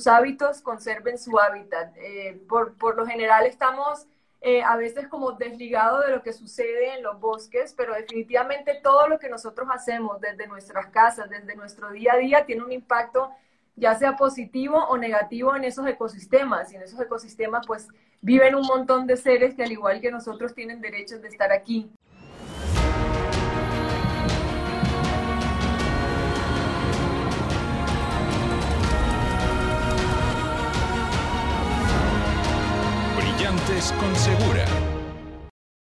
sus hábitos conserven su hábitat. Eh, por, por, lo general estamos eh, a veces como desligados de lo que sucede en los bosques, pero definitivamente todo lo que nosotros hacemos desde nuestras casas, desde nuestro día a día, tiene un impacto ya sea positivo o negativo en esos ecosistemas. Y en esos ecosistemas pues viven un montón de seres que al igual que nosotros tienen derechos de estar aquí. Con Segura.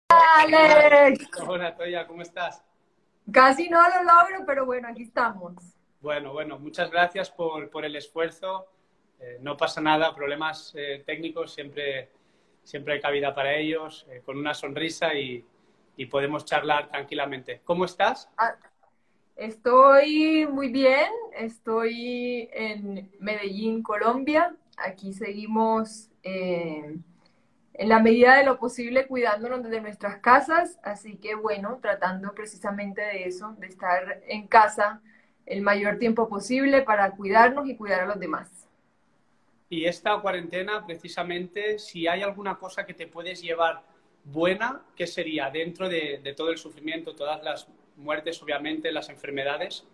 ¡Alex! Hola, Toya, ¿cómo estás? Casi no lo logro, pero bueno, aquí estamos. Bueno, bueno, muchas gracias por, por el esfuerzo. Eh, no pasa nada, problemas eh, técnicos siempre, siempre hay cabida para ellos, eh, con una sonrisa y, y, podemos charlar tranquilamente. ¿Cómo estás? Ah, estoy muy bien, estoy en Medellín, Colombia. Aquí seguimos en la medida de lo posible cuidándonos desde nuestras casas, así que bueno, tratando precisamente de eso, de estar en casa el mayor tiempo posible para cuidarnos y cuidar a los demás. Y esta cuarentena, precisamente, si hay alguna cosa que te puedes llevar buena, ¿qué sería dentro de, de todo el sufrimiento, todas las muertes, obviamente, las enfermedades?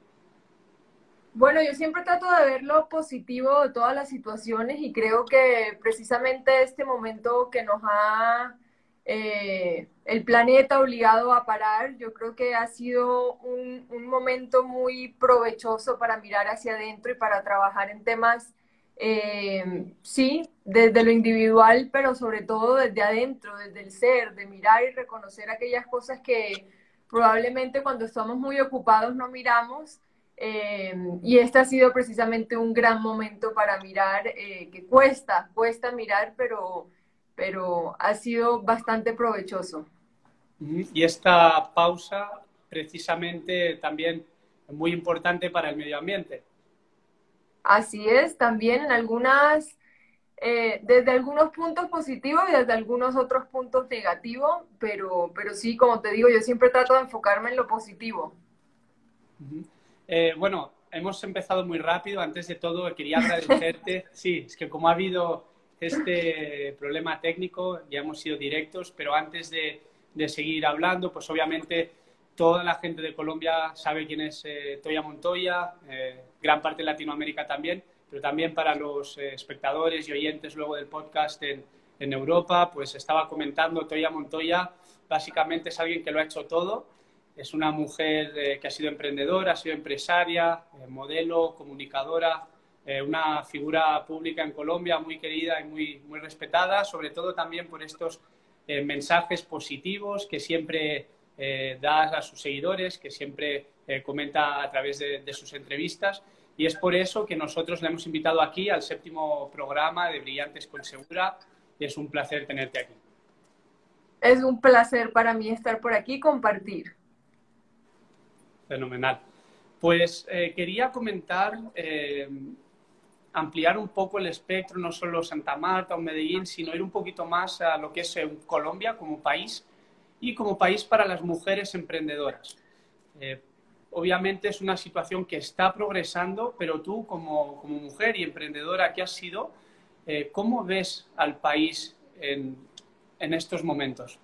Bueno, yo siempre trato de ver lo positivo de todas las situaciones y creo que precisamente este momento que nos ha eh, el planeta obligado a parar, yo creo que ha sido un, momento muy provechoso para mirar hacia adentro y para trabajar en temas, eh, sí, desde lo individual, pero sobre todo desde adentro, desde el ser, de mirar y reconocer aquellas cosas que probablemente cuando estamos muy ocupados no miramos. Eh, y este ha sido precisamente un gran momento para mirar, que cuesta, cuesta mirar, pero pero ha sido bastante provechoso. Y esta pausa precisamente también muy importante para el medio ambiente. Así es, también en algunas, eh, desde algunos puntos positivos y desde algunos otros puntos negativos, pero, pero sí, como te digo, yo siempre trato de enfocarme en lo positivo. Eh, bueno, hemos empezado muy rápido. Antes de todo, quería agradecerte. sí, es que como ha habido este problema técnico, ya hemos sido directos, pero antes de, seguir hablando, pues obviamente toda la gente de Colombia sabe quién es eh, Toya Montoya, eh, gran parte de Latinoamérica también, pero también para los eh, espectadores y oyentes luego del podcast en, en, Europa, pues estaba comentando Toya Montoya, básicamente es alguien que lo ha hecho todo, es una mujer que ha sido emprendedora, ha sido empresaria, modelo, comunicadora, eh, una figura pública en Colombia muy querida y muy, muy respetada, sobre todo también por estos eh, mensajes positivos que siempre eh, da a sus seguidores, que siempre comenta a través de, sus entrevistas. Y es por eso que nosotros le hemos invitado aquí al séptimo programa de Brillantes con Segura y es un placer tenerte aquí. Es un placer para mí estar por aquí y compartir. Fenomenal. Pues quería comentar ampliar un poco el espectro, no solo Santa Marta o Medellín, sino ir un poquito más a lo que es eh, Colombia como país y como país para las mujeres emprendedoras. Eh, obviamente es una situación que está progresando, pero tú como, mujer y emprendedora que has sido, eh, ¿cómo ves al país en estos momentos?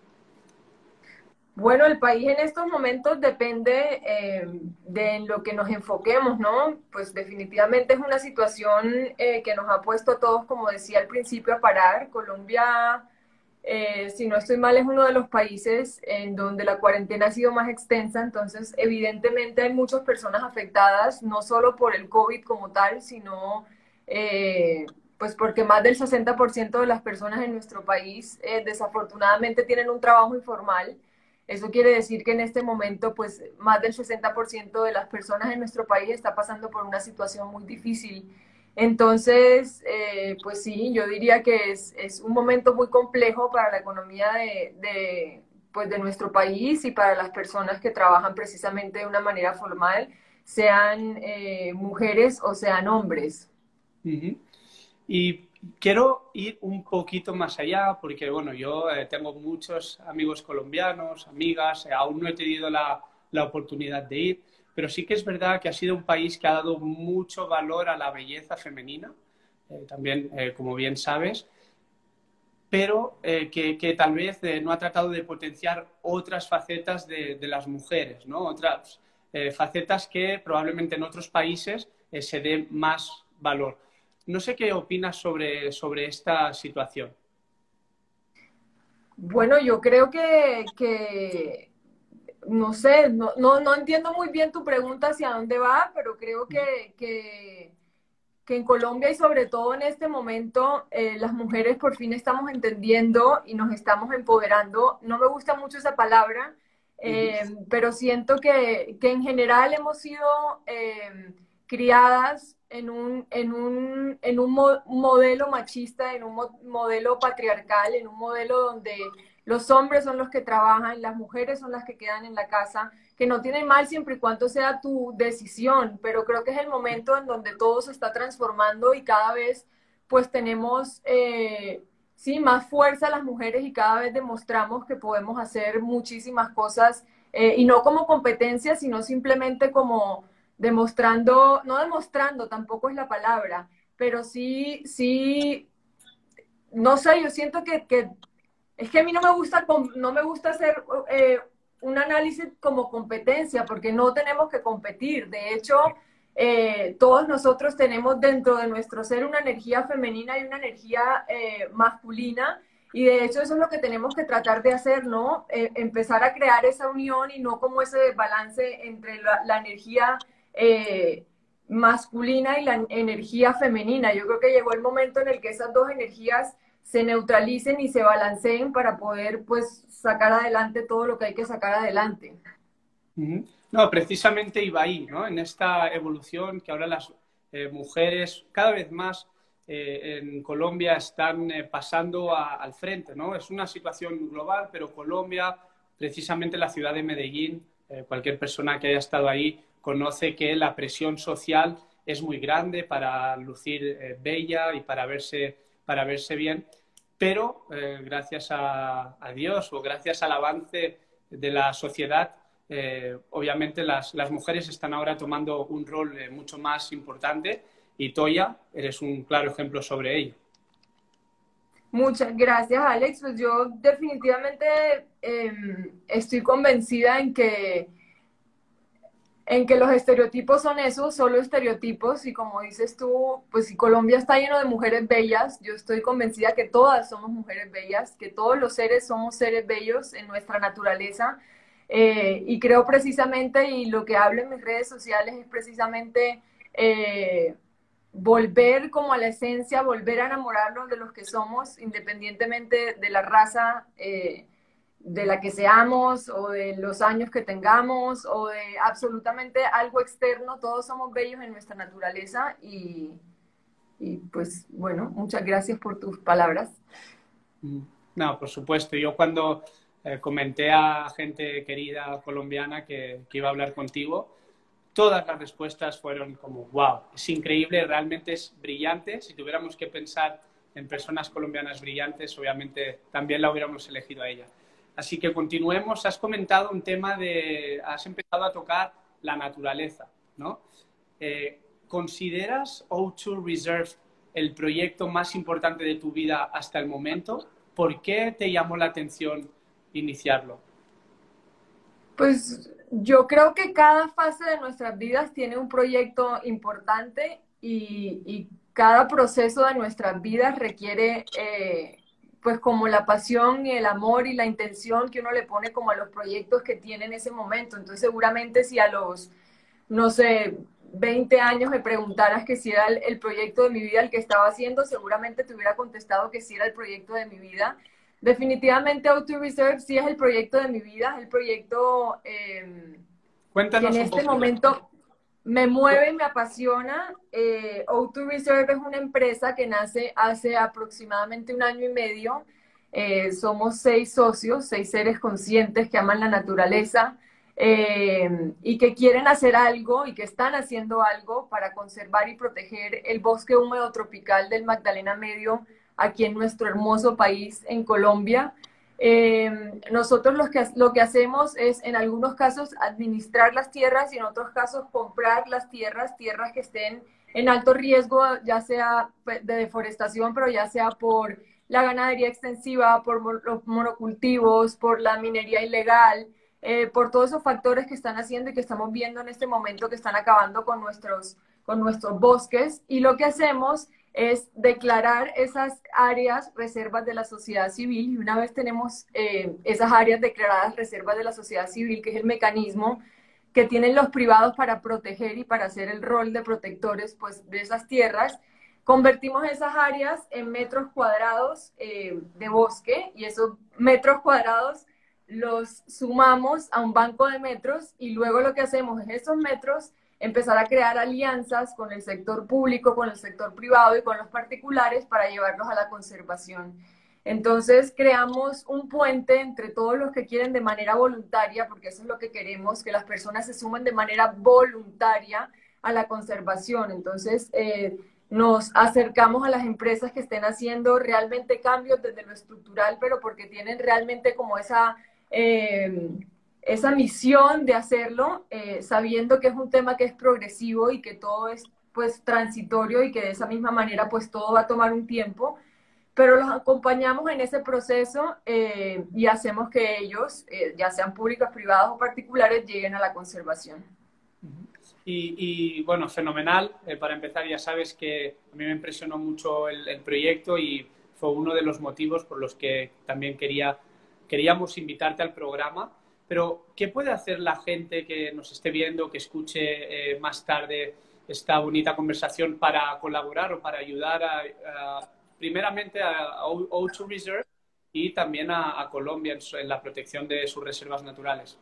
Bueno, el país en estos momentos depende eh, de lo que nos enfoquemos, ¿no? Pues definitivamente es una situación eh, que nos ha puesto a todos, como decía al principio, a parar. Colombia, eh, si no estoy mal, es uno de los países en donde la cuarentena ha sido más extensa, entonces evidentemente hay muchas personas afectadas, no solo por el COVID como tal, sino pues porque más del 60% de las personas en nuestro país desafortunadamente tienen un trabajo informal. Eso quiere decir que en este momento, pues, más del 60% de las personas en nuestro país está pasando por una situación muy difícil. Entonces, eh, pues sí, yo diría que es, es, un momento muy complejo para la economía de, de, pues, de nuestro país y para las personas que trabajan precisamente de una manera formal, sean eh, mujeres o sean hombres. Y quiero ir un poquito más allá porque, bueno, yo eh, tengo muchos amigos colombianos, amigas, eh, aún no he tenido la, la, oportunidad de ir, pero sí que es verdad que ha sido un país que ha dado mucho valor a la belleza femenina. también, como bien sabes, pero que, que, tal vez no ha tratado de potenciar otras facetas de, de las mujeres, ¿no? Otras facetas que probablemente en otros países se dé más valor. No sé qué opinas sobre, sobre esta situación. Bueno, yo creo que, no sé, no, no, entiendo muy bien tu pregunta hacia dónde va, pero creo que, que, en Colombia y sobre todo en este momento eh, las mujeres por fin estamos entendiendo y nos estamos empoderando. No me gusta mucho esa palabra, eh, pero siento que, en general hemos sido eh, criadas en un, en un, en un modelo machista, en un modelo patriarcal, en un modelo donde los hombres son los que trabajan, las mujeres son las que quedan en la casa, que no tienen mal siempre y cuando sea tu decisión, pero creo que es el momento en donde todo se está transformando y cada vez pues tenemos, eh, sí, más fuerza las mujeres y cada vez demostramos que podemos hacer muchísimas cosas eh, y no como competencia, sino simplemente como demostrando, no demostrando tampoco es la palabra, pero sí, sí, no sé, yo siento que, es que a mí no me gusta, no me gusta hacer eh, un análisis como competencia, porque no tenemos que competir. De hecho, eh, todos nosotros tenemos dentro de nuestro ser una energía femenina y una energía eh, masculina. Y de hecho eso es lo que tenemos que tratar de hacer, ¿no? empezar a crear esa unión y no como ese balance entre la, la energía eh, masculina y la energía femenina. Yo creo que llegó el momento en el que esas dos energías se neutralicen y se balanceen para poder pues sacar adelante todo lo que hay que sacar adelante. No, precisamente iba ahí, ¿no? En esta evolución que ahora las eh, mujeres cada vez más eh, en Colombia están pasando al frente, ¿no? Es una situación global, pero Colombia, precisamente la ciudad de Medellín, cualquier persona que haya estado ahí conoce que la presión social es muy grande para lucir eh, bella y para verse, para verse bien, pero eh, gracias a, Dios o gracias al avance de la sociedad, eh, obviamente las, las, mujeres están ahora tomando un rol mucho más importante y Toya, eres un claro ejemplo sobre ello. Muchas gracias, Alex. Pues yo definitivamente em, estoy convencida en que en que los estereotipos son esos, solo estereotipos, y como dices tú, pues si Colombia está lleno de mujeres bellas, yo estoy convencida que todas somos mujeres bellas, que todos los seres somos seres bellos en nuestra naturaleza, eh, y creo precisamente, y lo que hablo en mis redes sociales es precisamente eh, volver como a la esencia, volver a enamorarnos de los que somos, independientemente de la raza. Eh, de la que seamos o de los años que tengamos o de absolutamente algo externo, todos somos bellos en nuestra naturaleza y, pues bueno, muchas gracias por tus palabras. Mm. No, por supuesto. Yo cuando eh, comenté a gente querida colombiana que, que, iba a hablar contigo, todas las respuestas fueron como, wow, es increíble, realmente es brillante. Si tuviéramos que pensar en personas colombianas brillantes, obviamente también la hubiéramos elegido a ella. Así que continuemos. Has comentado un tema de, has empezado a tocar la naturaleza, ¿no? Eh, ¿Consideras O2 Reserve el proyecto más importante de tu vida hasta el momento? ¿Por qué te llamó la atención iniciarlo? Pues yo creo que cada fase de nuestras vidas tiene un proyecto importante y, cada proceso de nuestras vidas requiere eh, pues como la pasión y el amor y la intención que uno le pone como a los proyectos que tiene en ese momento. Entonces seguramente si a los, no sé, 20 años me preguntaras que si era el, proyecto de mi vida el que estaba haciendo, seguramente te hubiera contestado que sí era el proyecto de mi vida. Definitivamente Auto Reserve sí es el proyecto de mi vida, es el proyecto eh, Cuéntanos en este momento me mueve y me apasiona. Eh, O2 Reserve es una empresa que nace hace aproximadamente un año y medio. Eh, somos seis socios, seis seres conscientes que aman la naturaleza eh, y que quieren hacer algo y que están haciendo algo para conservar y proteger el bosque húmedo tropical del Magdalena Medio aquí en nuestro hermoso país, en Colombia. Eh, nosotros lo que, lo que hacemos es, en algunos casos, administrar las tierras y en otros casos comprar las tierras, tierras que estén en alto riesgo, ya sea pues, de deforestación, pero ya sea por la ganadería extensiva, por los monocultivos, por la minería ilegal, eh, por todos esos factores que están haciendo y que estamos viendo en este momento que están acabando con nuestros, con nuestros bosques. Y lo que hacemos es declarar esas áreas reservas de la sociedad civil. Y una vez tenemos eh, esas áreas declaradas reservas de la sociedad civil, que es el mecanismo que tienen los privados para proteger y para hacer el rol de protectores pues, de esas tierras, convertimos esas áreas en metros cuadrados eh, de bosque y esos metros cuadrados los sumamos a un banco de metros y luego lo que hacemos es esos metros empezar a crear alianzas con el sector público, con el sector privado y con los particulares para llevarlos a la conservación. Entonces creamos un puente entre todos los que quieren de manera voluntaria, porque eso es lo que queremos, que las personas se sumen de manera voluntaria a la conservación. Entonces eh, nos acercamos a las empresas que estén haciendo realmente cambios desde lo estructural, pero porque tienen realmente como esa... Eh, esa misión de hacerlo, eh, sabiendo que es un tema que es progresivo y que todo es pues transitorio y que de esa misma manera pues todo va a tomar un tiempo, pero los acompañamos en ese proceso eh, y hacemos que ellos, eh, ya sean públicos, privados o particulares, lleguen a la conservación. Y, bueno, fenomenal. para empezar, ya sabes que a mí me impresionó mucho el, el, proyecto y fue uno de los motivos por los que también quería, queríamos invitarte al programa pero, ¿qué puede hacer la gente que nos esté viendo, que escuche eh, más tarde esta bonita conversación para colaborar o para ayudar a, primeramente a, O2 Reserve y también a, Colombia en, la protección de sus reservas naturales?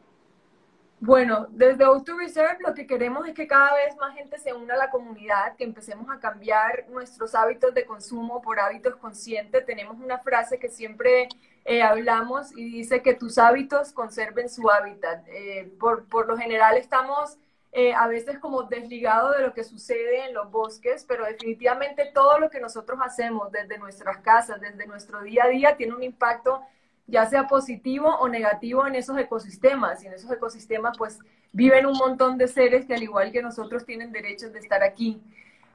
Bueno, desde O2 Reserve lo que queremos es que cada vez más gente se una a la comunidad, que empecemos a cambiar nuestros hábitos de consumo por hábitos conscientes. Tenemos una frase que siempre eh, hablamos y dice que tus hábitos conserven su hábitat. Eh, por, por, lo general estamos eh, a veces como desligados de lo que sucede en los bosques, pero definitivamente todo lo que nosotros hacemos desde nuestras casas, desde nuestro día a día, tiene un impacto ya sea positivo o negativo en esos ecosistemas. Y en esos ecosistemas pues viven un montón de seres que al igual que nosotros tienen derechos de estar aquí.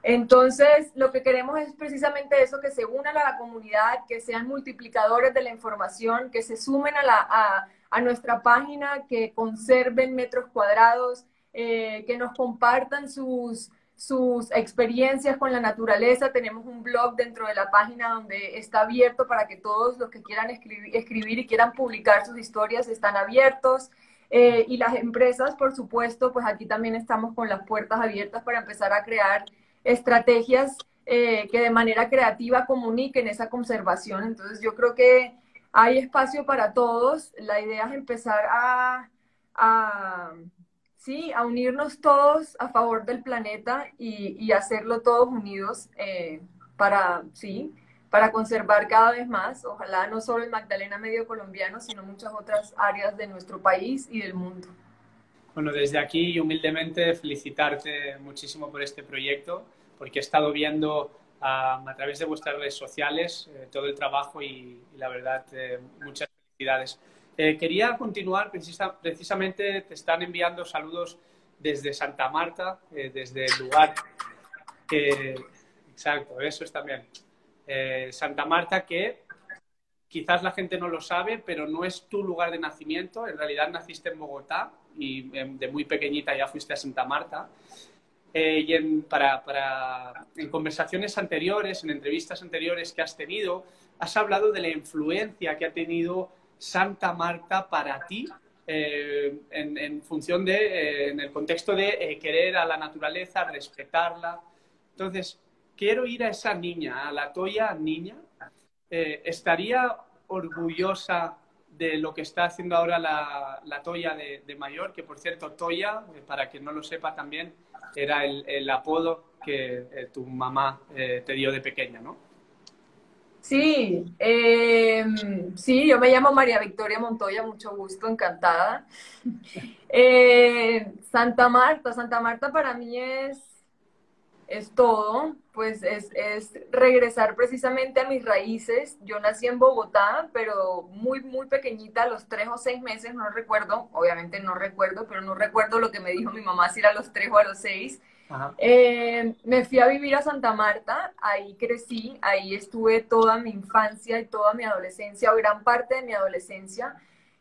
Entonces, lo que queremos es precisamente eso, que se unan a la comunidad, que sean multiplicadores de la información, que se sumen a, la, a, nuestra página, que conserven metros cuadrados, eh, que nos compartan sus, sus experiencias con la naturaleza. Tenemos un blog dentro de la página donde está abierto para que todos los que quieran escribir, y quieran publicar sus historias están abiertos. Eh, y las empresas, por supuesto, pues aquí también estamos con las puertas abiertas para empezar a crear estrategias eh, que de manera creativa comuniquen esa conservación. Entonces yo creo que hay espacio para todos. La idea es empezar a, sí, a unirnos todos a favor del planeta y, hacerlo todos unidos eh, para, sí, para conservar cada vez más, ojalá no solo el Magdalena Medio colombiano, sino muchas otras áreas de nuestro país y del mundo. Bueno, desde aquí humildemente felicitarte muchísimo por este proyecto, porque he estado viendo a, través de vuestras redes sociales eh, todo el trabajo y, la verdad, eh, muchas felicidades. Eh, quería continuar, precisamente te están enviando saludos desde Santa Marta, desde el lugar que... Exacto, eso es también. Santa Marta que quizás la gente no lo sabe, pero no es tu lugar de nacimiento. En realidad naciste en Bogotá y em, de muy pequeñita ya fuiste a Santa Marta. Eh, y en, para, para, en conversaciones anteriores, en entrevistas anteriores que has tenido, has hablado de la influencia que ha tenido Santa Marta para ti eh, en, en, función de, eh, en el contexto de querer a la naturaleza, respetarla. Entonces, quiero ir a esa niña, a la Toya niña. ¿Estaría orgullosa de lo que está haciendo ahora la, la Toya de, Mayor, que por cierto, Toya, eh, para quien no lo sepa también, era el, apodo que eh, tu mamá eh, te dio de pequeña, ¿no? Sí, em, sí, yo me llamo María Victoria Montoya, mucho gusto, encantada. Santa Marta, Santa Marta para mí es es todo, pues es, regresar precisamente a mis raíces. Yo nací en Bogotá, pero muy, muy pequeñita, a los tres o seis meses, no recuerdo, obviamente no recuerdo, pero no recuerdo lo que me dijo mi mamá si era a los tres o a los seis. Eh, me fui a vivir a Santa Marta, ahí crecí, ahí estuve toda mi infancia y toda mi adolescencia, o gran parte de mi adolescencia.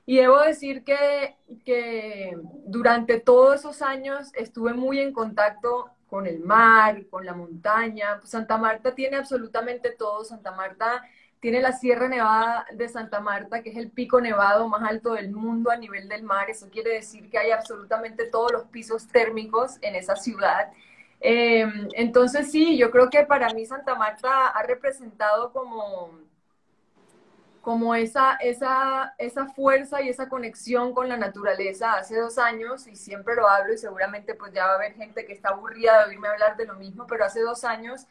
Y debo decir que, que durante todos esos años estuve muy en contacto con el mar, con la montaña. Santa Marta tiene absolutamente todo. Santa Marta tiene la Sierra Nevada de Santa Marta, que es el pico nevado más alto del mundo a nivel del mar. Eso quiere decir que hay absolutamente todos los pisos térmicos en esa ciudad. Em, entonces sí, yo creo que para mí Santa Marta ha representado como, como esa, esa, esa fuerza y esa conexión con la naturaleza hace dos años, y siempre lo hablo y seguramente pues ya va a haber gente que está aburrida de oírme hablar de lo mismo, pero hace dos años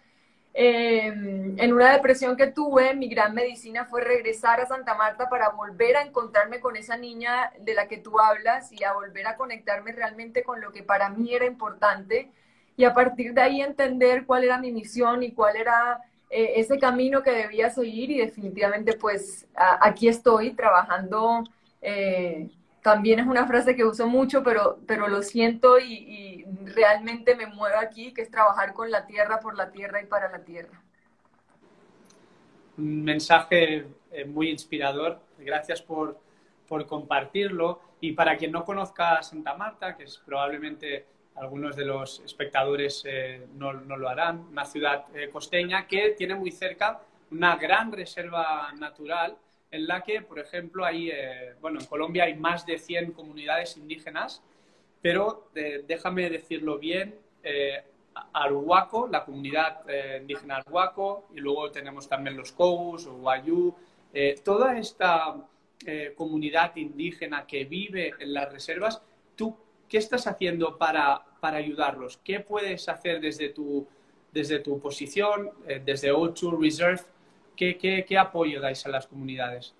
Em, en una depresión que tuve, mi gran medicina fue regresar a Santa Marta para volver a encontrarme con esa niña de la que tú hablas y a volver a conectarme realmente con lo que para mí era importante y a partir de ahí entender cuál era mi misión y cuál era eh, ese camino que debía seguir y definitivamente pues aquí estoy trabajando. Eh, también es una frase que uso mucho, pero, pero lo siento y, realmente me mueve aquí, que es trabajar con la tierra, por la tierra y para la tierra. Un mensaje eh, muy inspirador. Gracias por, por, compartirlo. Y para quien no conozca Santa Marta, que es probablemente algunos de los espectadores eh, no, no, lo harán, una ciudad eh, costeña que tiene muy cerca una gran reserva natural en la que, por ejemplo, hay, eh, bueno, en Colombia hay más de 100 comunidades indígenas, pero eh, déjame decirlo bien, eh, Arhuaco, la comunidad eh, indígena Arhuaco, y luego tenemos también los Cobus o Wayú, toda esta comunidad indígena que vive en las reservas, ¿tú qué estás haciendo para, para ayudarlos? ¿Qué puedes hacer desde tu, desde tu posición, desde O2 Reserve, ¿Qué, apoyo dais a las comunidades?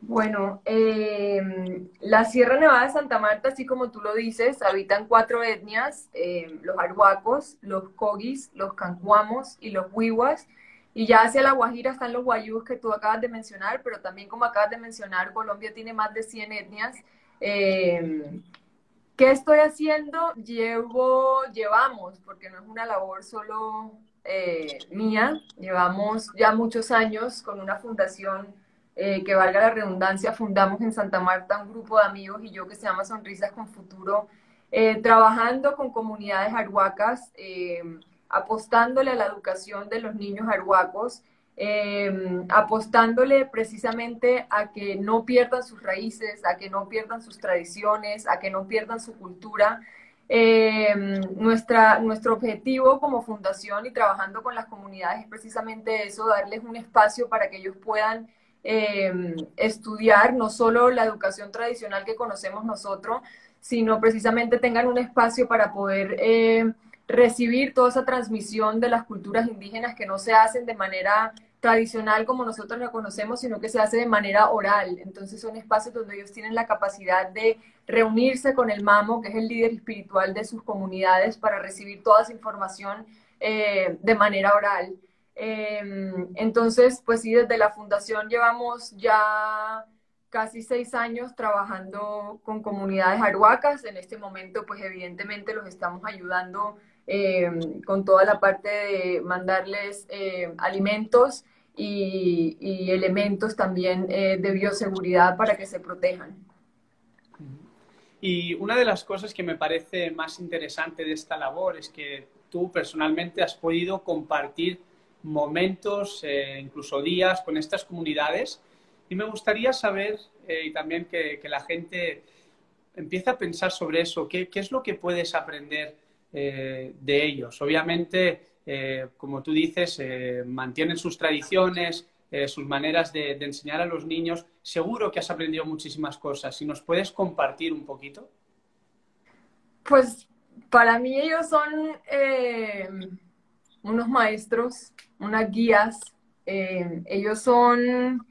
Bueno, em, la Sierra Nevada de Santa Marta, así como tú lo dices, habitan cuatro etnias, em, los arhuacos, los cogis, los cancuamos y los huihuas. Y ya hacia la Guajira están los guayús que tú acabas de mencionar, pero también como acabas de mencionar, Colombia tiene más de 100 etnias. Em, ¿Qué estoy haciendo? Llevo, llevamos, porque no es una labor solo eh, mía. Llevamos ya muchos años con una fundación eh, que valga la redundancia, fundamos en Santa Marta un grupo de amigos y yo que se llama Sonrisas con Futuro, eh, trabajando con comunidades arhuacas, apostándole a la educación de los niños arhuacos, apostándole precisamente a que no pierdan sus raíces, a que no pierdan sus tradiciones, a que no pierdan su cultura. Eh, nuestra, nuestro objetivo como fundación y trabajando con las comunidades es precisamente eso, darles un espacio para que ellos puedan eh, estudiar no solo la educación tradicional que conocemos nosotros, sino precisamente tengan un espacio para poder recibir toda esa transmisión de las culturas indígenas que no se hacen de manera tradicional como nosotros la conocemos, sino que se hace de manera oral. Entonces son espacios donde ellos tienen la capacidad de reunirse con el mamo, que es el líder espiritual de sus comunidades, para recibir toda esa información eh, de manera oral. Em, entonces, pues sí, desde la fundación llevamos ya casi seis años trabajando con comunidades arhuacas. En este momento, pues evidentemente los estamos ayudando em, con toda la parte de mandarles eh, alimentos y, elementos también eh, de bioseguridad para que se protejan. Y una de las cosas que me parece más interesante de esta labor es que tú personalmente has podido compartir momentos, eh, incluso días con estas comunidades. Y me gustaría saber, eh, y también que, la gente empiece a pensar sobre eso, qué, qué es lo que puedes aprender de ellos. Obviamente, eh, como tú dices, eh, mantienen sus tradiciones, eh, sus maneras de, enseñar a los niños. Seguro que has aprendido muchísimas cosas. Si nos puedes compartir un poquito. Pues para mí ellos son unos maestros, unas guías. ellos son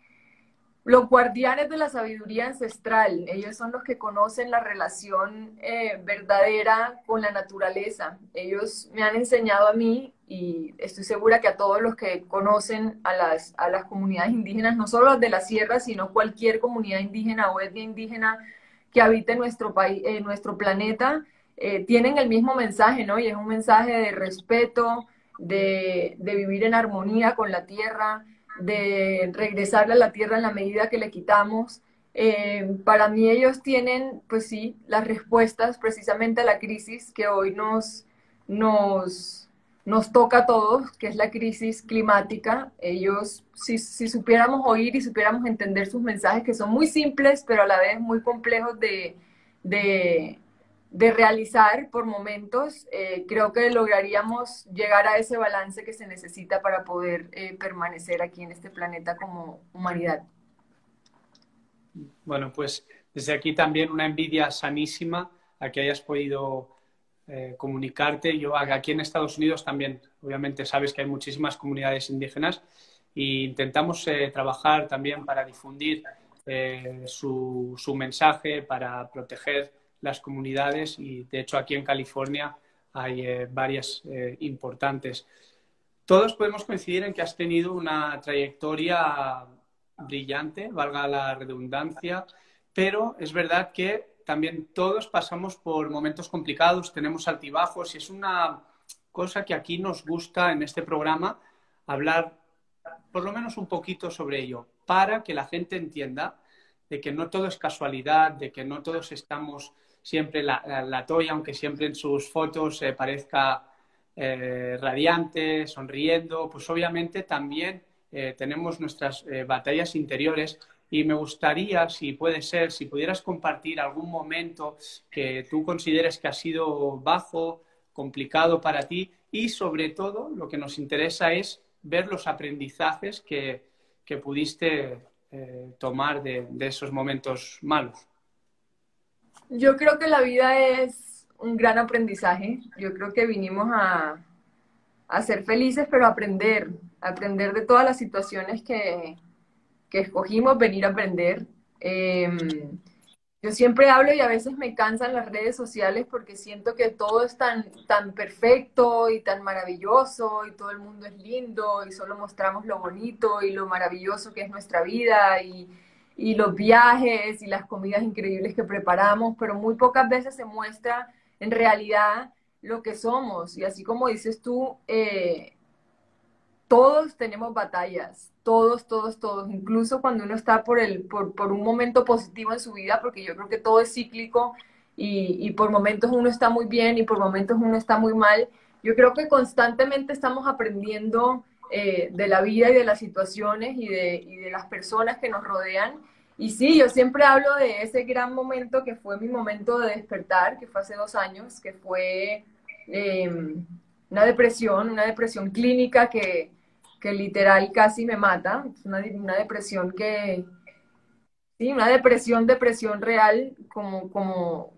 los guardianes de la sabiduría ancestral, ellos son los que conocen la relación verdadera con la naturaleza. Ellos me han enseñado a mí y estoy segura que a todos los que conocen a las, a las comunidades indígenas, no solo las de la sierra, sino cualquier comunidad indígena o etnia indígena que habite nuestro, país, en nuestro planeta, eh, tienen el mismo mensaje, ¿no? Y es un mensaje de respeto, de, vivir en armonía con la tierra, de regresarle a la tierra en la medida que le quitamos. Eh, para mí ellos tienen, pues sí, las respuestas precisamente a la crisis que hoy nos, nos, nos toca a todos, que es la crisis climática. Ellos, si, si, supiéramos oír y supiéramos entender sus mensajes, que son muy simples, pero a la vez muy complejos de, de, de realizar por momentos, eh, creo que lograríamos llegar a ese balance que se necesita para poder eh, permanecer aquí en este planeta como humanidad. Bueno, pues desde aquí también una envidia sanísima a que hayas podido eh, comunicarte. Yo aquí en Estados Unidos también, obviamente sabes que hay muchísimas comunidades indígenas e intentamos trabajar también para difundir su, su mensaje, para proteger las comunidades y de hecho aquí en California hay eh, varias eh, importantes. Todos podemos coincidir en que has tenido una trayectoria brillante, valga la redundancia, pero es verdad que también todos pasamos por momentos complicados, tenemos altibajos y es una cosa que aquí nos gusta en este programa hablar por lo menos un poquito sobre ello, para que la gente entienda de que no todo es casualidad, de que no todos estamos siempre la, la, Toya, aunque siempre en sus fotos eh, parezca eh, radiante, sonriendo, pues obviamente también eh, tenemos nuestras batallas interiores y me gustaría, si puede ser, si pudieras compartir algún momento que tú consideres que ha sido bajo, complicado para ti y sobre todo lo que nos interesa es ver los aprendizajes que, que pudiste tomar de, de esos momentos malos. Yo creo que la vida es un gran aprendizaje. Yo creo que vinimos a, ser felices, pero a aprender, aprender de todas las situaciones que, escogimos venir a aprender. Em, yo siempre hablo y a veces me cansan las redes sociales porque siento que todo es tan, tan perfecto y tan maravilloso y todo el mundo es lindo y solo mostramos lo bonito y lo maravilloso que es nuestra vida y, y los viajes y las comidas increíbles que preparamos, pero muy pocas veces se muestra en realidad lo que somos. Y así como dices tú, eh, todos tenemos batallas, todos, todos, todos, incluso cuando uno está por, el, por, por un momento positivo en su vida, porque yo creo que todo es cíclico y, y, por momentos uno está muy bien y por momentos uno está muy mal. Yo creo que constantemente estamos aprendiendo eh, de la vida y de las situaciones y de, y de las personas que nos rodean y sí, yo siempre hablo de ese gran momento que fue mi momento de despertar, que fue hace dos años, que fue em, una depresión, una depresión clínica que, que literal casi me mata, una, una, depresión que, sí, una depresión, depresión real, como, como,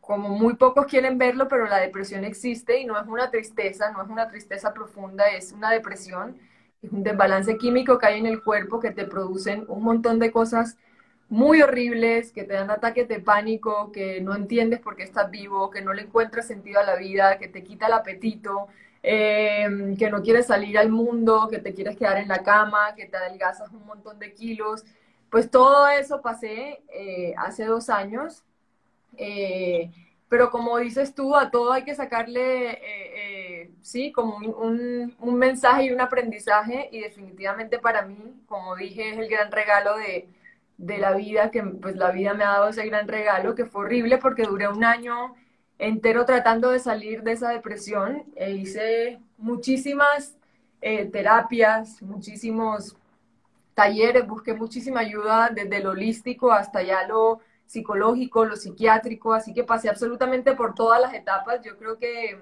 como muy pocos quieren verlo, pero la depresión existe y no es una tristeza, no es una tristeza profunda, es una depresión es un desbalance químico que hay en el cuerpo que te producen un montón de cosas muy horribles, que te dan ataques de pánico, que no entiendes por qué estás vivo, que no le encuentras sentido a la vida, que te quita el apetito, em, que no quieres salir al mundo, que te quieres quedar en la cama, que te adelgazas un montón de kilos. Pues todo eso pasé eh, hace dos años. Eh, pero como dices tú, a todo hay que sacarle, sí, como un, un, mensaje y un aprendizaje y definitivamente para mí, como dije, es el gran regalo de, de, la vida, que pues la vida me ha dado ese gran regalo, que fue horrible porque duré un año entero tratando de salir de esa depresión e hice muchísimas eh, terapias, muchísimos talleres, busqué muchísima ayuda desde lo holístico hasta ya lo psicológico, lo psiquiátrico, así que pasé absolutamente por todas las etapas. Yo creo que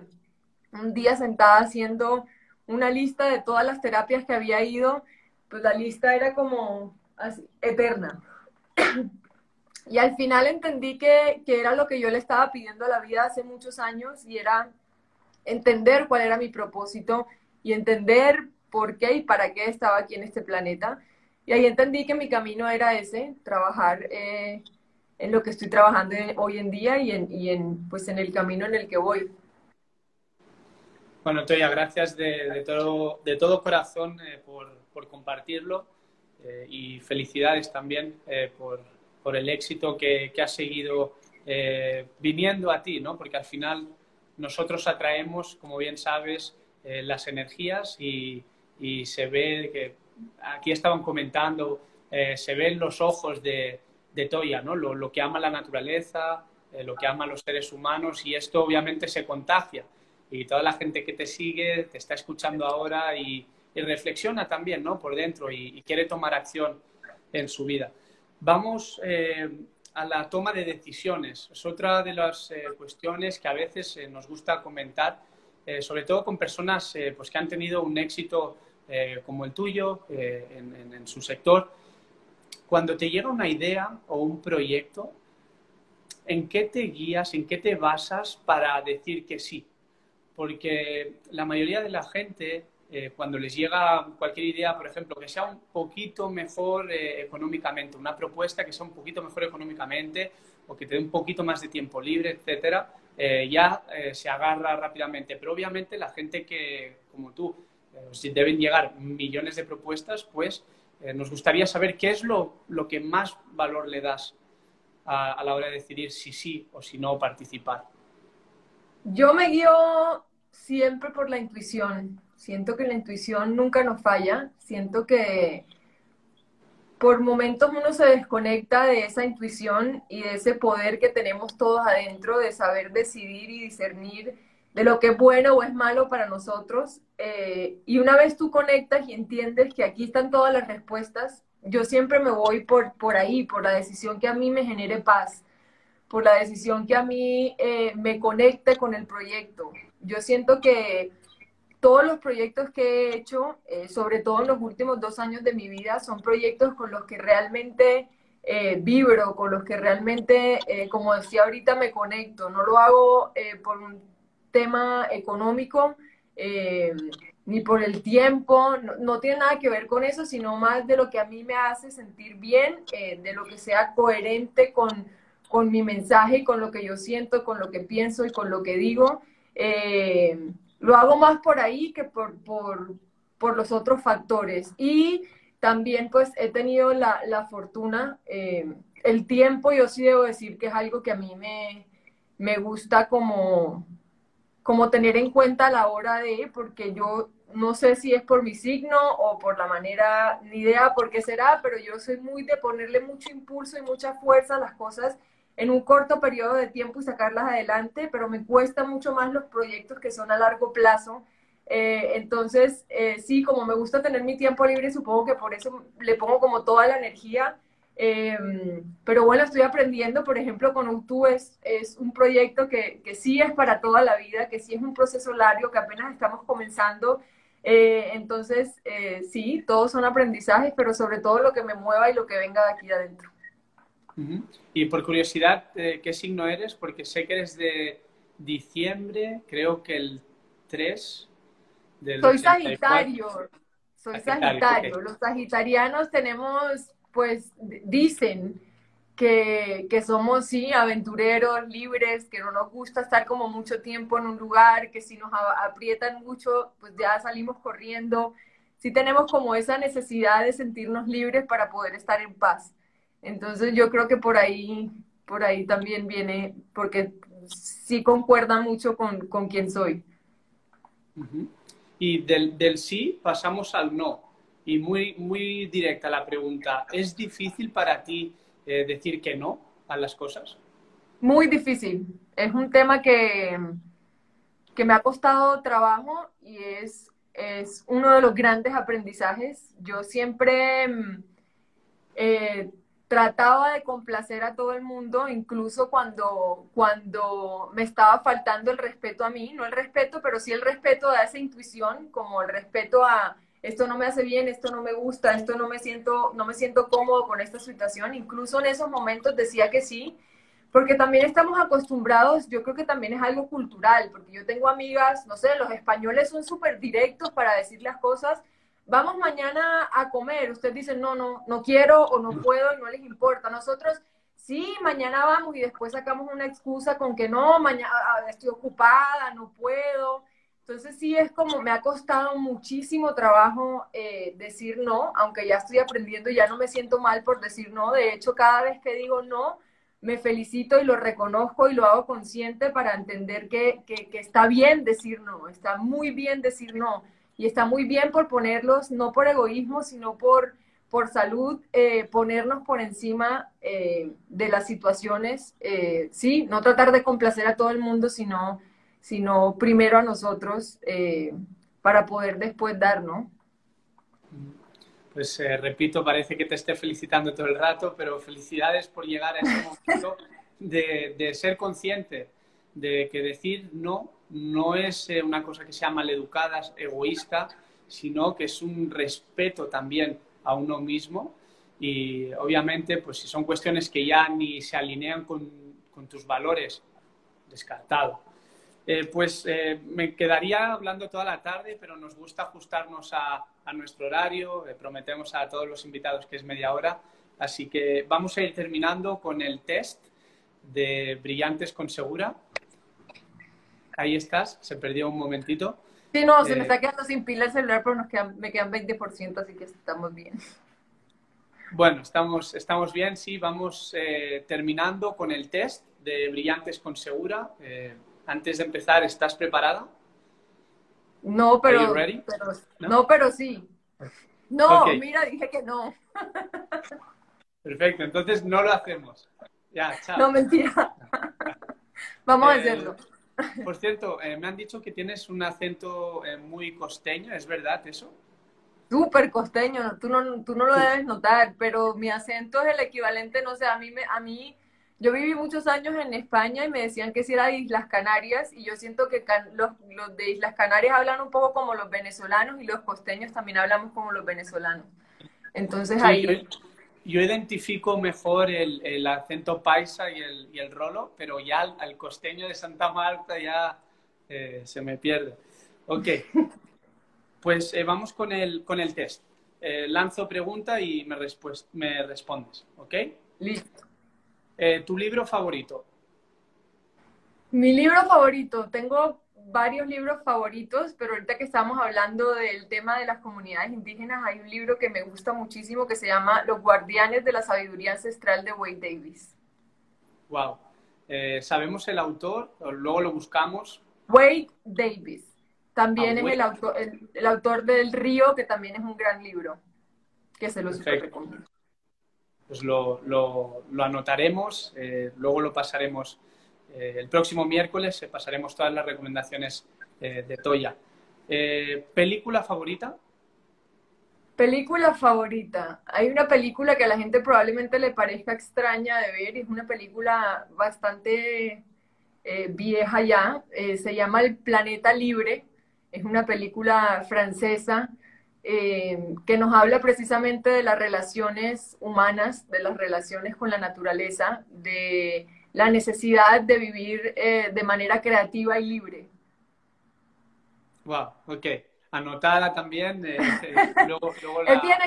un día sentada haciendo una lista de todas las terapias que había ido, pues la lista era como eterna. Y al final entendí que, que, era lo que yo le estaba pidiendo a la vida hace muchos años y era entender cuál era mi propósito y entender por qué y para qué estaba aquí en este planeta. Y ahí entendí que mi camino era ese, trabajar eh, en lo que estoy trabajando hoy en día y en, y en, pues en el camino en el que voy. Bueno, Toya, gracias de, de, todo, de todo corazón eh, por, por, compartirlo eh, y felicidades también eh, por, por, el éxito que, que has seguido eh, viniendo a ti, ¿no? Porque al final nosotros atraemos, como bien sabes, eh, las energías y, se ve que aquí estaban comentando, eh, se ven los ojos de, de Toya, ¿no? Lo, que ama la naturaleza, lo que ama los seres humanos y esto obviamente se contagia. Y toda la gente que te sigue, te está escuchando ahora y, reflexiona también, ¿no? Por dentro y, quiere tomar acción en su vida. Vamos a la toma de decisiones. Es otra de las eh, cuestiones que a veces eh, nos gusta comentar, eh, sobre todo con personas pues que han tenido un éxito como el tuyo en, en, su sector. Cuando te llega una idea o un proyecto, ¿en qué te guías, en qué te basas para decir que sí? Porque la mayoría de la gente eh, cuando les llega cualquier idea, por ejemplo, que sea un poquito mejor eh, económicamente, una propuesta que sea un poquito mejor económicamente o que te dé un poquito más de tiempo libre, etcétera, eh, ya se agarra rápidamente. Pero obviamente la gente que, como tú, si deben llegar millones de propuestas, pues nos gustaría saber qué es lo, lo que más valor le das a, a la hora de decidir si sí o si no participar. Yo me guío siempre por la intuición. Siento que la intuición nunca nos falla. Siento que por momentos uno se desconecta de esa intuición y de ese poder que tenemos todos adentro de saber decidir y discernir de lo que es bueno o es malo para nosotros. Eh, y una vez tú conectas y entiendes que aquí están todas las respuestas, yo siempre me voy por, por ahí, por la decisión que a mí me genere paz, por la decisión que a mí eh, me conecte con el proyecto. Yo siento que todos los proyectos que he hecho, eh, sobre todo en los últimos dos años de mi vida, son proyectos con los que realmente eh, vibro, con los que realmente, eh, como decía ahorita, me conecto. No lo hago por un tema económico ni por el tiempo, no, tiene nada que ver con eso, sino más de lo que a mí me hace sentir bien, de lo que sea coherente con, con mi mensaje con lo que yo siento, con lo que pienso y con lo que digo. Lo hago más por ahí que por, por, los otros factores. Y también pues he tenido la, fortuna, eh, el tiempo yo sí debo decir que es algo que a mí me, me gusta como, como tener en cuenta a la hora de, porque yo no sé si es por mi signo o por la manera, ni idea por qué será, pero yo soy muy de ponerle mucho impulso y mucha fuerza a las cosas en un corto periodo de tiempo y sacarlas adelante, pero me cuesta mucho más los proyectos que son a largo plazo. Eh, entonces, eh, sí, como me gusta tener mi tiempo libre, supongo que por eso le pongo como toda la energía. Em, pero bueno, estoy aprendiendo, por ejemplo, con UTU es, es un proyecto que, que, sí es para toda la vida, que sí es un proceso largo, que apenas estamos comenzando. Eh, entonces, sí, todos son aprendizajes, pero sobre todo lo que me mueva y lo que venga de aquí adentro. Y por curiosidad, eh, ¿qué signo eres? Porque sé que eres de diciembre, creo que el 3 del Soy Sagitario. Soy Sagitario. Los sagitarianos tenemos, pues, dicen que, que, somos, sí, aventureros, libres, que no nos gusta estar como mucho tiempo en un lugar, que si nos aprietan mucho, pues ya salimos corriendo. Sí tenemos como esa necesidad de sentirnos libres para poder estar en paz. Entonces yo creo que por ahí, por ahí también viene, porque sí concuerda mucho con, con quién soy. Y del, del, sí pasamos al no. Y muy, muy directa la pregunta. ¿Es difícil para ti eh, decir que no a las cosas? Muy difícil. Es un tema que, que me ha costado trabajo y es, es uno de los grandes aprendizajes. Yo siempre mm, eh, trataba de complacer a todo el mundo, incluso cuando, cuando me estaba faltando el respeto a mí, no el respeto, pero sí el respeto a esa intuición, como el respeto a esto no me hace bien, esto no me gusta, esto no me siento, no me siento cómodo con esta situación. Incluso en esos momentos decía que sí, porque también estamos acostumbrados, yo creo que también es algo cultural, porque yo tengo amigas, no sé, los españoles son súper directos para decir las cosas, vamos mañana a comer, usted dice, no, no, no quiero o no puedo y no les importa. Nosotros, sí, mañana vamos y después sacamos una excusa con que no, mañana estoy ocupada, no puedo. Entonces sí es como me ha costado muchísimo trabajo eh, decir no, aunque ya estoy aprendiendo y ya no me siento mal por decir no. De hecho, cada vez que digo no, me felicito y lo reconozco y lo hago consciente para entender que, que, está bien decir no, está muy bien decir no. Y está muy bien por ponerlos, no por egoísmo, sino por, por salud, eh, ponernos por encima eh, de las situaciones, eh, sí, no tratar de complacer a todo el mundo, sino, sino primero a nosotros para poder después dar, ¿no? Pues repito, parece que te esté felicitando todo el rato, pero felicidades por llegar a ese momento de, de ser consciente de que decir no no es una cosa que sea maleducada, egoísta, sino que es un respeto también a uno mismo y obviamente pues si son cuestiones que ya ni se alinean con, tus valores, descartado. Eh, pues eh, me quedaría hablando toda la tarde, pero nos gusta ajustarnos a, nuestro horario. Eh, prometemos a todos los invitados que es media hora. Así que vamos a ir terminando con el test de Brillantes con Segura. Ahí estás, se perdió un momentito. Sí, no, se me está quedando sin pila el celular, pero nos quedan, me quedan 20%, así que estamos bien. Bueno, estamos, estamos bien, sí. Vamos eh, terminando con el test de Brillantes con Segura. Eh, antes de empezar, ¿estás preparada? No, pero, pero ¿No? pero sí. No, mira, dije que no. Perfecto, entonces no lo hacemos. Ya, chao. No, mentira. Vamos a eh, hacerlo. Por cierto, me han dicho que tienes un acento muy costeño, ¿es verdad eso? súper costeño, tú no, tú no lo debes notar, pero mi acento es el equivalente, no sé, a mí, me, a mí, yo viví muchos años en España y me decían que si era de Islas Canarias y yo siento que los, los, de Islas Canarias hablan un poco como los venezolanos y los costeños también hablamos como los venezolanos. Entonces ahí... Yo, identifico mejor el, el, acento paisa y el, y el rolo, pero ya al, costeño de Santa Marta ya eh, se me pierde. Ok. Pues eh, vamos con el, con el test. Eh, lanzo pregunta y me, me respondes, ¿ok? Listo. ¿Tu libro favorito? Mi libro favorito, tengo varios libros favoritos, pero ahorita que estamos hablando del tema de las comunidades indígenas, hay un libro que me gusta muchísimo que se llama Los Guardianes de la Sabiduría Ancestral de Wade Davis. Wow. ¿Sabemos el autor? Luego lo buscamos. Wade Davis. También es el autor, el, autor del Río, que también es un gran libro, que se los recomiendo. Pues lo, lo, lo anotaremos, eh, luego lo pasaremos eh, el próximo miércoles, eh, pasaremos todas las recomendaciones de Toya. ¿Película favorita? Película favorita. Hay una película que a la gente probablemente le parezca extraña de ver, y es una película bastante vieja ya, se llama El Planeta Libre, es una película francesa eh, que nos habla precisamente de las relaciones humanas, de las relaciones con la naturaleza, de la necesidad de vivir eh, de manera creativa y libre. Wow, ok. Anotada también. Eh, es, bien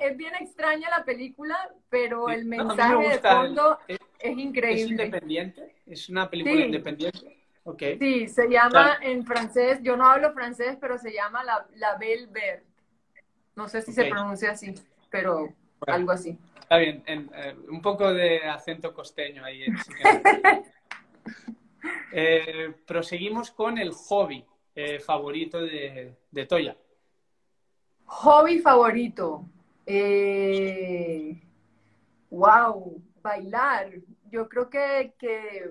es bien extraña la película, pero el mensaje de fondo es, increíble. ¿Es independiente? ¿Es una película independiente? Sí, se llama en francés, yo no hablo francés, pero se llama La, la Belle Verte. No sé si se pronuncia así, pero algo así. Está bien, eh, un poco de acento costeño ahí. eh, proseguimos con el hobby eh, favorito de, de, Toya. Hobby favorito. wow, eh, bailar. Yo creo que, que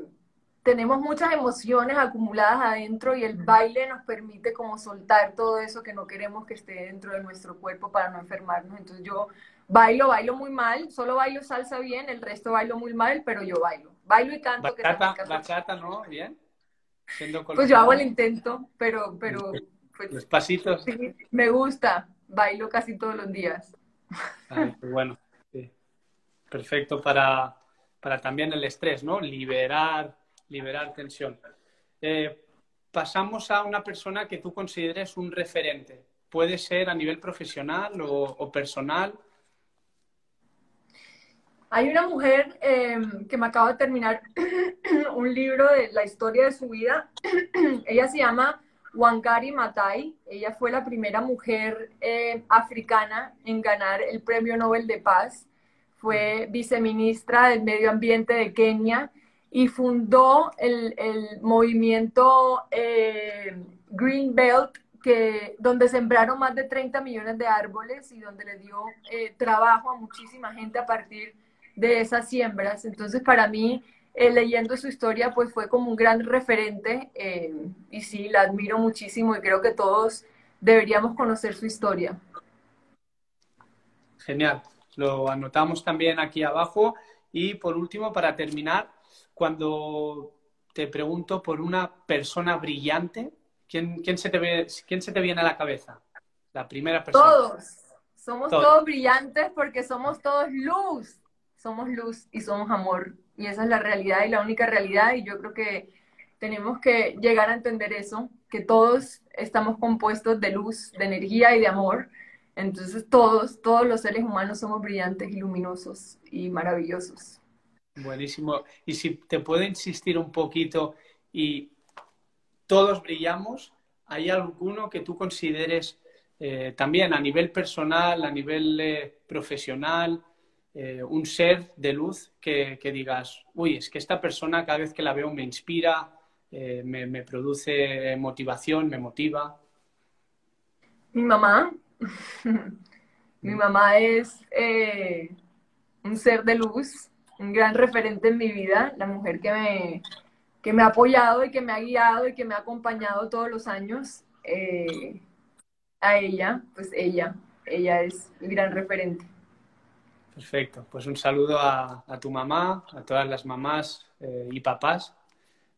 tenemos muchas emociones acumuladas adentro y el baile nos permite como soltar todo eso que no queremos que esté dentro de nuestro cuerpo para no enfermarnos. Entonces yo bailo, bailo muy mal, solo bailo salsa bien, el resto bailo muy mal, pero yo bailo. Bailo y canto. Bachata, que bachata ¿no? Bien. pues yo hago el intento, pero... pero pues, Los pasitos. Sí, me gusta, bailo casi todos los días. Ay, bueno, sí. Perfecto para, para también el estrés, ¿no? Liberar liberar tensión. Eh, pasamos a una persona que tú consideres un referente. Puede ser a nivel profesional o, personal. Hay una mujer eh, que me acaba de terminar un libro de la historia de su vida. Ella se llama Wangari Matai. Ella fue la primera mujer eh, africana en ganar el Premio Nobel de Paz fue viceministra del Medio Ambiente de Kenia y fundó el, el movimiento eh, Green Belt, que, donde sembraron más de 30 millones de árboles y donde le dio eh, trabajo a muchísima gente a partir de esas siembras. Entonces, para mí, eh, leyendo su historia, pues fue como un gran referente y sí, la admiro muchísimo y creo que todos deberíamos conocer su historia. Genial, lo anotamos también aquí abajo. Y por último, para terminar, cuando te pregunto por una persona brillante, ¿quién, quién, se, te ve, ¿quién se te viene a la cabeza? La primera persona. Todos. Somos todos. brillantes porque somos todos luz. Somos luz y somos amor. Y esa es la realidad y la única realidad. Y yo creo que tenemos que llegar a entender eso, que todos estamos compuestos de luz, de energía y de amor. Entonces todos, todos los seres humanos somos brillantes y luminosos y maravillosos. Buenísimo. Y si te puedo insistir un poquito y todos brillamos, ¿hay alguno que tú consideres eh, también a nivel personal, a nivel eh, profesional, eh, un ser de luz que, digas, uy, es que esta persona cada vez que la veo me inspira, me, me, produce motivación, me motiva? Mi mamá. Mi mm. mamá es un ser de luz un gran referente en mi vida, la mujer que me, que me ha apoyado y que me ha guiado y que me ha acompañado todos los años. Eh, a ella, pues ella, ella es mi gran referente. Perfecto, pues un saludo a, tu mamá, a todas las mamás eh, y papás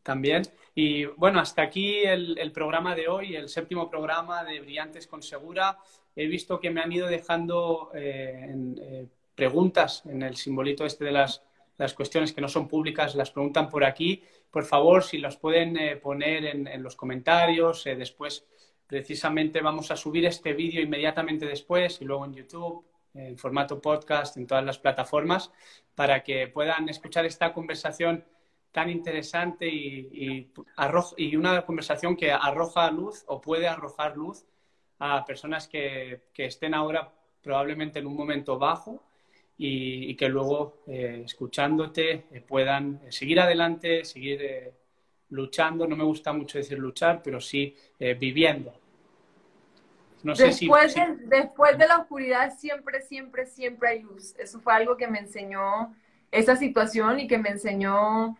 también. Y bueno, hasta aquí el, programa de hoy, el séptimo programa de Brillantes con Segura. He visto que me han ido dejando eh, preguntas en el simbolito este de las las cuestiones que no son públicas las preguntan por aquí. Por favor, si las pueden eh, poner en, los comentarios. Eh, después, precisamente, vamos a subir este vídeo inmediatamente después y luego en YouTube, en formato podcast, en todas las plataformas, para que puedan escuchar esta conversación tan interesante y, y, una conversación que arroja luz o puede arrojar luz a personas que, que estén ahora probablemente en un momento bajo y, que luego, eh, escuchándote, eh, puedan eh, seguir adelante, seguir luchando. No me gusta mucho decir luchar, pero sí viviendo. No sé después, si, de, después de la oscuridad siempre, siempre, siempre hay luz. Eso fue algo que me enseñó esa situación y que me enseñó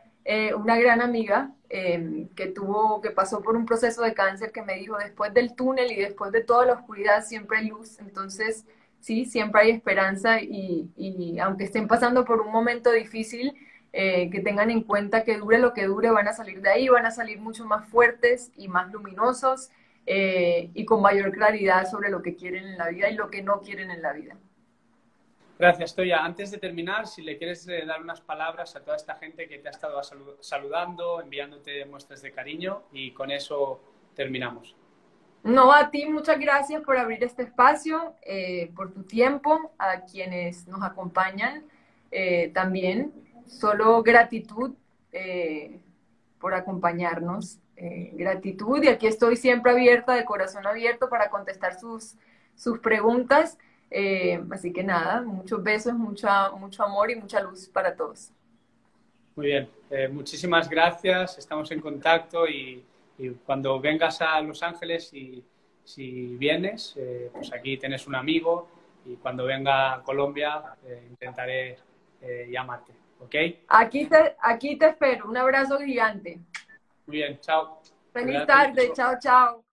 una gran amiga em, que tuvo, que pasó por un proceso de cáncer, que me dijo, después del túnel y después de toda la oscuridad siempre hay luz. Entonces, sí, siempre hay esperanza y, aunque estén pasando por un momento difícil, eh, que tengan en cuenta que dure lo que dure, van a salir de ahí, van a salir mucho más fuertes y más luminosos eh, y con mayor claridad sobre lo que quieren en la vida y lo que no quieren en la vida. Gracias, Toya. Antes de terminar, si le quieres eh, dar unas palabras a toda esta gente que te ha estado saludando, enviándote muestras de cariño y con eso terminamos. No, a ti muchas gracias por abrir este espacio, eh, por tu tiempo, a quienes nos acompañan eh, también. Solo gratitud eh, por acompañarnos. Gratitud y aquí estoy siempre abierta, de corazón abierto para contestar sus, sus preguntas. así que nada, muchos besos, mucha, mucho amor y mucha luz para todos. Muy bien, muchísimas gracias, estamos en contacto y y cuando vengas a Los Ángeles y si vienes, eh, pues aquí tienes un amigo y cuando venga a Colombia eh, intentaré eh, llamarte, ¿ok? Aquí te, aquí te espero, un abrazo gigante. Muy bien, chao. Feliz tarde, chao, chao.